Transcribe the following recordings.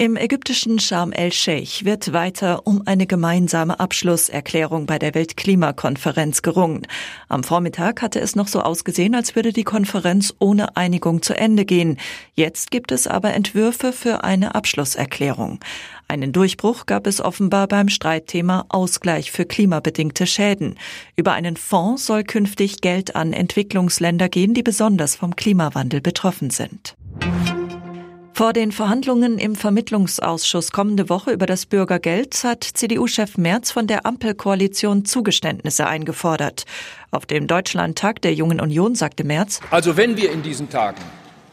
Im ägyptischen Sharm el-Sheikh wird weiter um eine gemeinsame Abschlusserklärung bei der Weltklimakonferenz gerungen. Am Vormittag hatte es noch so ausgesehen, als würde die Konferenz ohne Einigung zu Ende gehen. Jetzt gibt es aber Entwürfe für eine Abschlusserklärung. Einen Durchbruch gab es offenbar beim Streitthema Ausgleich für klimabedingte Schäden. Über einen Fonds soll künftig Geld an Entwicklungsländer gehen, die besonders vom Klimawandel betroffen sind. Vor den Verhandlungen im Vermittlungsausschuss kommende Woche über das Bürgergeld hat CDU-Chef Merz von der Ampelkoalition Zugeständnisse eingefordert. Auf dem Deutschlandtag der Jungen Union sagte Merz, Also wenn wir in diesen Tagen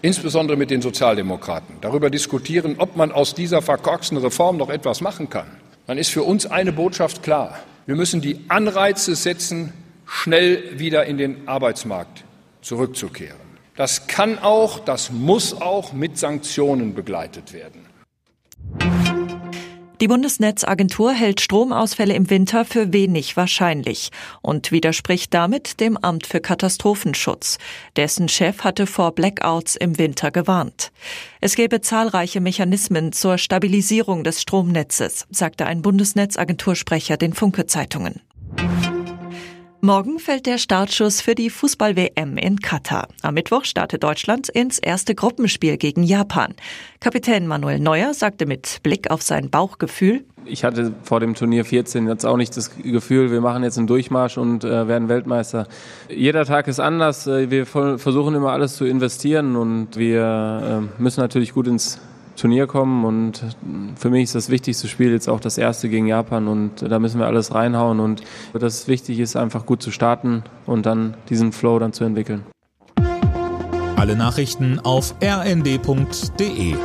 insbesondere mit den Sozialdemokraten darüber diskutieren, ob man aus dieser verkorksten Reform noch etwas machen kann, dann ist für uns eine Botschaft klar. Wir müssen die Anreize setzen, schnell wieder in den Arbeitsmarkt zurückzukehren. Das kann auch, das muss auch mit Sanktionen begleitet werden. Die Bundesnetzagentur hält Stromausfälle im Winter für wenig wahrscheinlich und widerspricht damit dem Amt für Katastrophenschutz. Dessen Chef hatte vor Blackouts im Winter gewarnt. Es gäbe zahlreiche Mechanismen zur Stabilisierung des Stromnetzes, sagte ein Bundesnetzagentursprecher den Funke Zeitungen. Morgen fällt der Startschuss für die Fußball-WM in Katar. Am Mittwoch startet Deutschland ins erste Gruppenspiel gegen Japan. Kapitän Manuel Neuer sagte mit Blick auf sein Bauchgefühl, ich hatte vor dem Turnier 14 jetzt auch nicht das Gefühl, wir machen jetzt einen Durchmarsch und äh, werden Weltmeister. Jeder Tag ist anders. Äh, wir versuchen immer alles zu investieren und wir äh, müssen natürlich gut ins Turnier kommen und für mich ist das wichtigste Spiel jetzt auch das erste gegen Japan und da müssen wir alles reinhauen und das wichtig ist einfach gut zu starten und dann diesen Flow dann zu entwickeln. Alle Nachrichten auf rnd.de